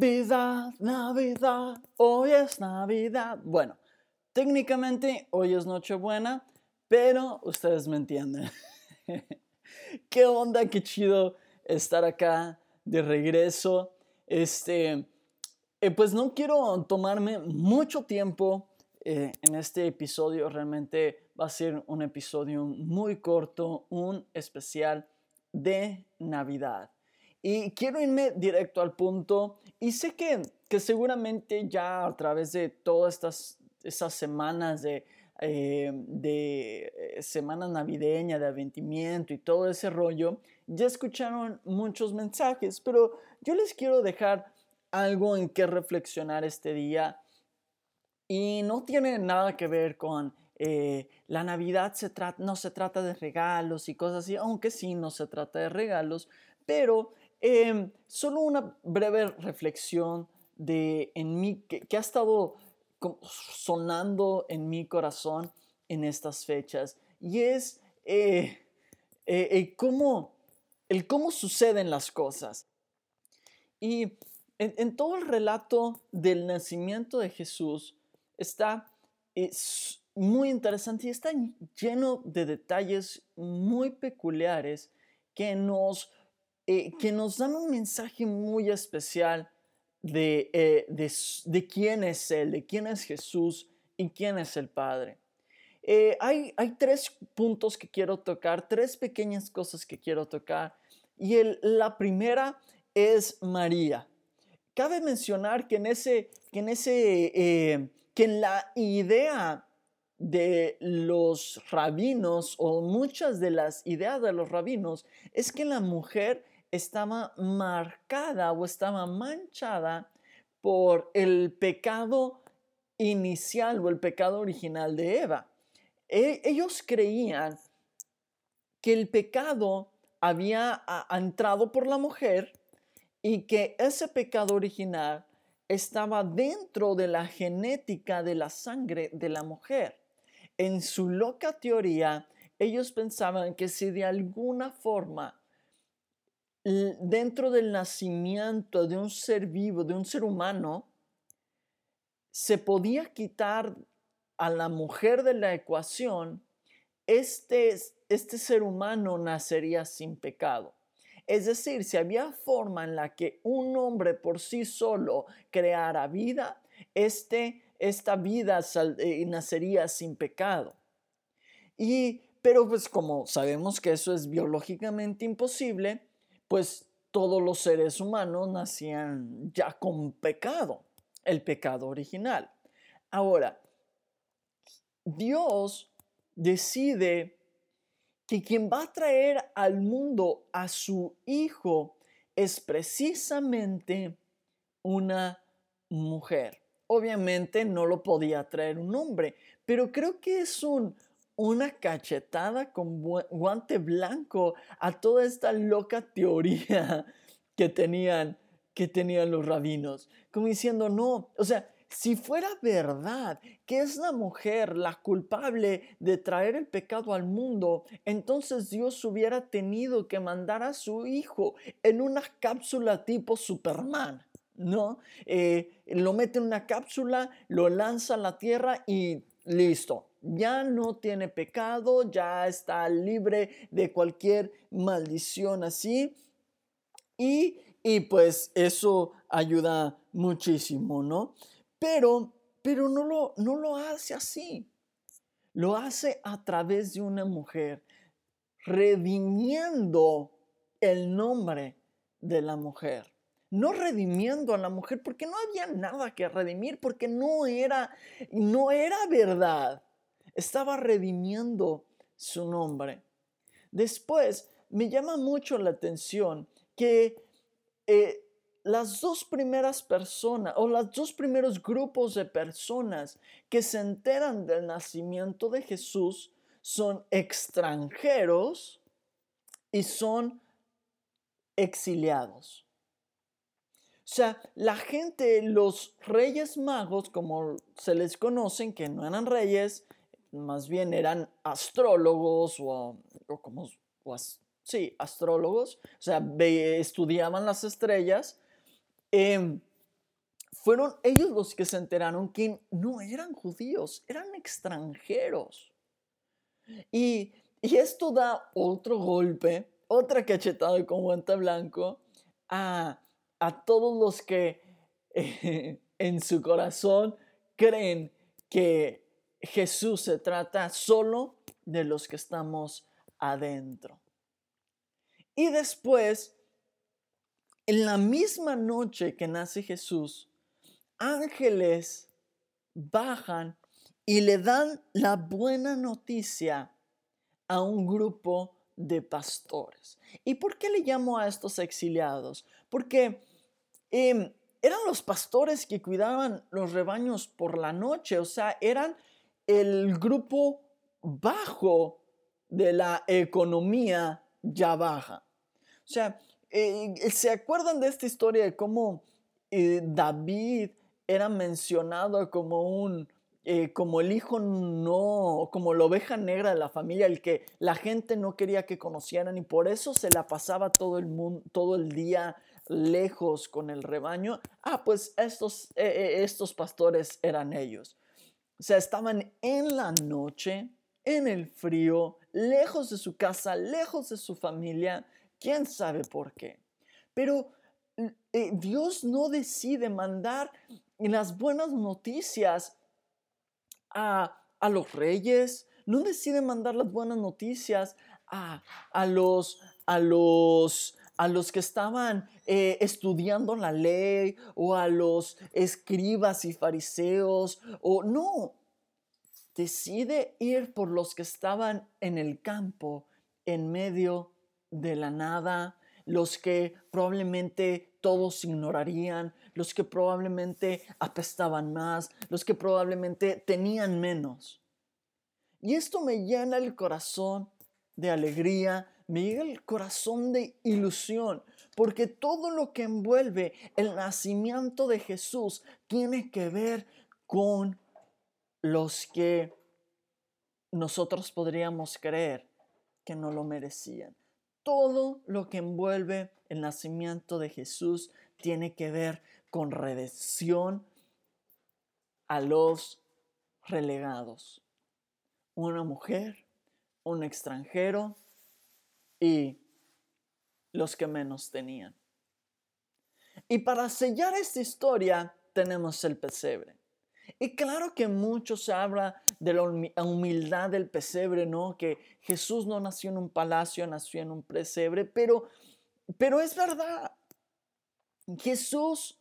Navidad, Navidad, hoy es Navidad. Bueno, técnicamente hoy es Nochebuena, pero ustedes me entienden. qué onda, qué chido estar acá de regreso. Este, eh, pues no quiero tomarme mucho tiempo eh, en este episodio. Realmente va a ser un episodio muy corto, un especial de Navidad. Y quiero irme directo al punto y sé que, que seguramente ya a través de todas estas, estas semanas de, eh, de eh, semana navideña, de aventimiento y todo ese rollo, ya escucharon muchos mensajes, pero yo les quiero dejar algo en que reflexionar este día y no tiene nada que ver con eh, la Navidad se no se trata de regalos y cosas así, aunque sí no se trata de regalos, pero Em, solo una breve reflexión de en mí que, ha estado sonando en mi corazón en estas fechas y es eh, eh, cómo, el cómo suceden las cosas. Y en, todo el relato del nacimiento de Jesús está es muy interesante y está lleno de detalles muy peculiares que nos eh, que nos dan un mensaje muy especial de, eh, de, quién es Él, de quién es Jesús y quién es el Padre. Eh, hay, hay, tres puntos que quiero tocar, tres pequeñas cosas que quiero tocar. Y el, la primera es María. Cabe mencionar que en, ese, que en, ese, que en la idea de los rabinos o muchas de las ideas de los rabinos es que la mujer estaba marcada o estaba manchada por el pecado inicial o el pecado original de Eva. E, ellos creían que el pecado había entrado por la mujer y que ese pecado original estaba dentro de la genética de la sangre de la mujer. En su loca teoría, ellos pensaban que si de alguna forma dentro del nacimiento de un ser vivo, de un ser humano, se podía quitar a la mujer de la ecuación, este, este ser humano nacería sin pecado. Es decir, si había forma en la que un hombre por sí solo creara vida, este, esta vida eh, nacería sin pecado. Y, pero pues como sabemos que eso es biológicamente imposible, pues todos los seres humanos nacían ya con pecado, el pecado original. Ahora, Dios decide que quien va a traer al mundo a su hijo es precisamente una mujer. Obviamente no lo podía traer un hombre, pero creo que es un una cachetada con guante blanco a toda esta loca teoría que tenían, que tenían los rabinos. Como diciendo, no, o sea, si fuera verdad que es la mujer la culpable de traer el pecado al mundo, entonces Dios hubiera tenido que mandar a su hijo en una cápsula tipo Superman. ¿No? Eh, lo mete en una cápsula, lo lanza a la tierra y listo, ya no tiene pecado, ya está libre de cualquier maldición así. Y, y pues eso ayuda muchísimo, ¿no? Pero, pero no, lo, no lo hace así. Lo hace a través de una mujer, redimiendo el nombre de la mujer no redimiendo a la mujer porque no había nada que redimir, porque no era, no era verdad estaba redimiendo su nombre. Después me llama mucho la atención que eh, las dos primeras personas o los dos primeros grupos de personas que se enteran del nacimiento de Jesús son extranjeros y son exiliados. O sea, la gente, los reyes magos, como se les conocen, que no eran reyes, más bien eran astrólogos o, como, sí, astrólogos, o sea, estudiaban las estrellas Em, fueron ellos los que se enteraron que no eran judíos, eran extranjeros. Y, esto da otro golpe, otra cachetada con guante blanco a, todos los que en su corazón creen que Jesús se trata solo de los que estamos adentro. Y después en la misma noche que nace Jesús, ángeles bajan y le dan la buena noticia a un grupo de pastores. ¿Y por qué le llamo a estos exiliados? Porque em, eran los pastores que cuidaban los rebaños por la noche, o sea, eran el grupo bajo de la economía ya baja. O sea, eh, ¿Se acuerdan de esta historia de cómo eh, David era mencionado como un, eh, como el hijo no, como la oveja negra de la familia, el que la gente no quería que conocieran y por eso se la pasaba todo el mundo, todo el día lejos con el rebaño? Ah, pues estos, estos pastores eran ellos. O sea, estaban en la noche, en el frío, lejos de su casa, lejos de su familia, ¿Quién sabe por qué? Pero eh, Dios no decide mandar las buenas noticias a, los reyes, no decide mandar las buenas noticias a, los, a los, a los que estaban eh, estudiando la ley o a los escribas y fariseos, o no, decide ir por los que estaban en el campo en medio de la nada, los que probablemente todos ignorarían, los que probablemente apestaban más, los que probablemente tenían menos. Y esto me llena el corazón de alegría, me llega el corazón de ilusión, porque todo lo que envuelve el nacimiento de Jesús tiene que ver con los que nosotros podríamos creer que no lo merecían todo lo que envuelve el nacimiento de Jesús tiene que ver con redención a los relegados. Una mujer, un extranjero y los que menos tenían. Y para sellar esta historia tenemos el pesebre. Y claro que mucho se habla de la humildad del pesebre, ¿no? Que Jesús no nació en un palacio, nació en un pesebre, pero, pero es verdad. Jesús,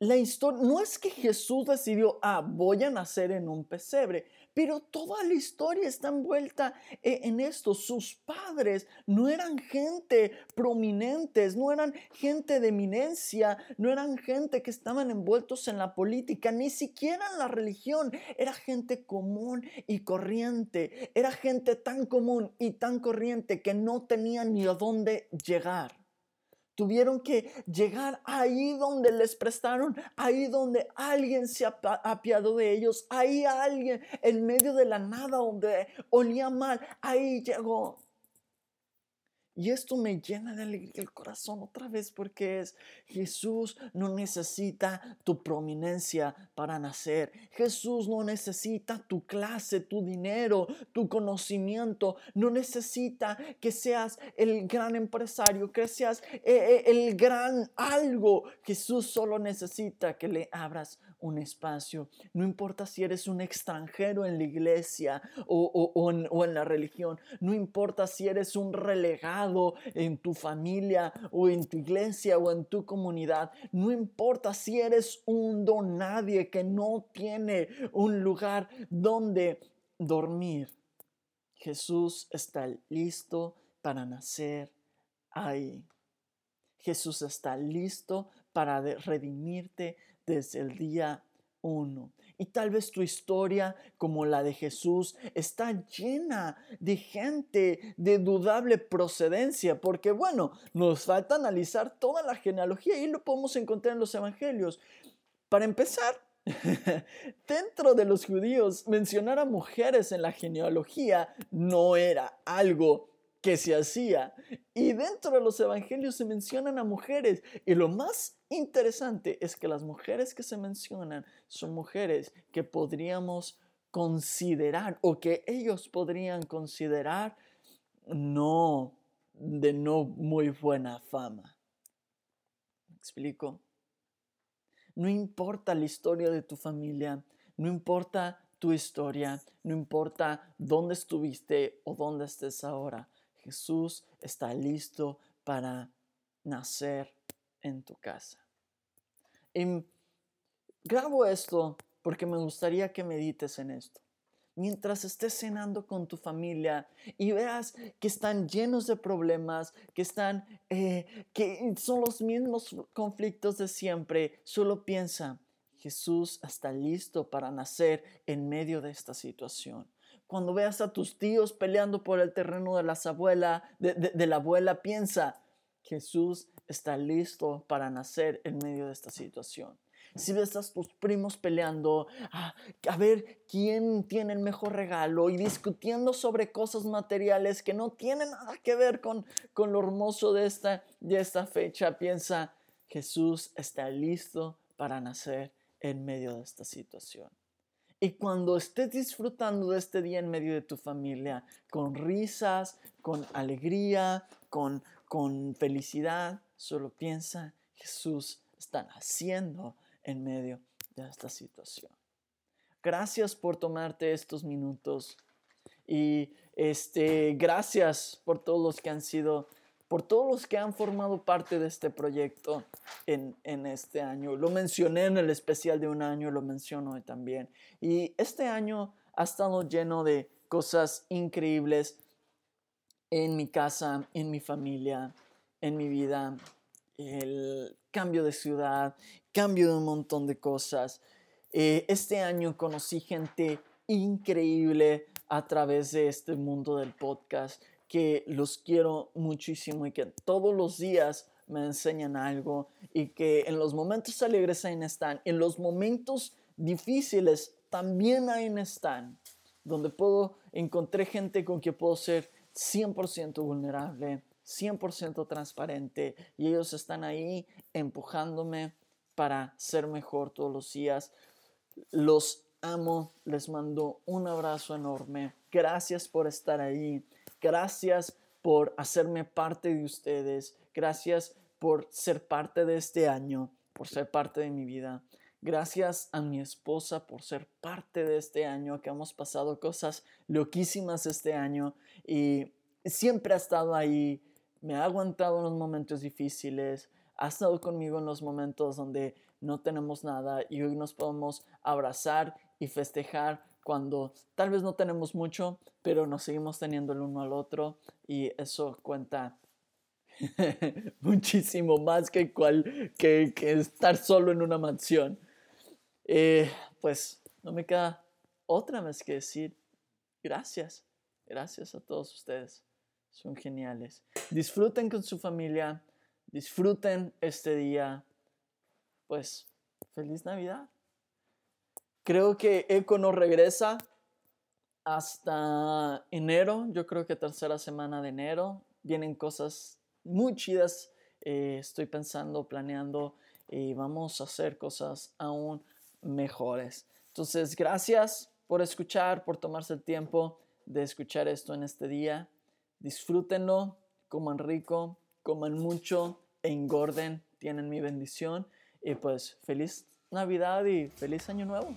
la historia, no es que Jesús decidió, ah, voy a nacer en un pesebre. Pero toda la historia está envuelta e, en esto. Sus padres no eran gente prominentes, no eran gente de eminencia, no eran gente que estaban envueltos en la política, ni siquiera en la religión. Era gente común y corriente. Era gente tan común y tan corriente que no tenía ni a dónde llegar. Tuvieron que llegar ahí donde les prestaron, ahí donde alguien se apiadó de ellos, ahí alguien en medio de la nada donde olía mal, ahí llegó. Y esto me llena de alegría el corazón otra vez porque es Jesús no necesita tu prominencia para nacer. Jesús no necesita tu clase, tu dinero, tu conocimiento. No necesita que seas el gran empresario, que seas eh, eh, el gran algo. Jesús solo necesita que le abras un espacio. No importa si eres un extranjero en la iglesia o, en, o en la religión. No importa si eres un relegado en tu familia o en tu iglesia o en tu comunidad. No importa si eres un don nadie que no tiene un lugar donde dormir. Jesús está listo para nacer ahí. Jesús está listo para redimirte desde el día uno. Y tal vez tu historia, como la de Jesús, está llena de gente de dudable procedencia, porque bueno, nos falta analizar toda la genealogía y lo podemos encontrar en los evangelios. Para empezar, dentro de los judíos, mencionar a mujeres en la genealogía no era algo que se hacía. Y dentro de los evangelios se mencionan a mujeres. Y lo más interesante es que las mujeres que se mencionan son mujeres que podríamos considerar o que ellos podrían considerar no de no muy buena fama. ¿Me explico? No importa la historia de tu familia, no importa tu historia, no importa dónde estuviste o dónde estés ahora. Jesús está listo para nacer en tu casa. Y grabo esto porque me gustaría que medites en esto. Mientras estés cenando con tu familia y veas que están llenos de problemas, que están, eh, que son los mismos conflictos de siempre, solo piensa, Jesús está listo para nacer en medio de esta situación cuando veas a tus tíos peleando por el terreno de, las abuela, de, la abuela, piensa, Jesús está listo para nacer en medio de esta situación. Si ves a tus primos peleando, a, ah, a, ver quién tiene el mejor regalo y discutiendo sobre cosas materiales que no tienen nada que ver con, con lo hermoso de esta, de esta fecha, piensa, Jesús está listo para nacer en medio de esta situación. Y cuando estés disfrutando de este día en medio de tu familia, con risas, con alegría, con, con felicidad, solo piensa, Jesús está naciendo en medio de esta situación. Gracias por tomarte estos minutos y este, gracias por todos los que han sido por todos los que han formado parte de este proyecto en, este año. Lo mencioné en el especial de un año, lo menciono hoy también. Y este año ha estado lleno de cosas increíbles en mi casa, en mi familia, en mi vida. El cambio de ciudad, cambio de un montón de cosas. Eh, este año conocí gente increíble a través de este mundo del podcast que los quiero muchísimo y que todos los días me enseñan algo y que en los momentos alegres ahí están, en los momentos difíciles también ahí están, donde puedo, encontré gente con quien puedo ser 100% vulnerable, 100% transparente y ellos están ahí empujándome para ser mejor todos los días. Los amo, les mando un abrazo enorme. Gracias por estar ahí. Gracias por hacerme parte de ustedes. Gracias por ser parte de este año, por ser parte de mi vida. Gracias a mi esposa por ser parte de este año, que hemos pasado cosas loquísimas este año y siempre ha estado ahí, me ha aguantado en los momentos difíciles, ha estado conmigo en los momentos donde no tenemos nada y hoy nos podemos abrazar y festejar cuando tal vez no tenemos mucho, pero nos seguimos teniendo el uno al otro y eso cuenta muchísimo más que, cual, que, estar solo en una mansión. Eh, pues no me queda otra vez que decir gracias, gracias a todos ustedes, son geniales. Disfruten con su familia, disfruten este día, pues feliz Navidad. Creo que Eco no regresa hasta enero, yo creo que tercera semana de enero. Vienen cosas muy chidas, eh, estoy pensando, planeando y vamos a hacer cosas aún mejores. Entonces, gracias por escuchar, por tomarse el tiempo de escuchar esto en este día. Disfrútenlo, coman rico, coman mucho engorden, tienen mi bendición. Y pues feliz Navidad y feliz Año Nuevo.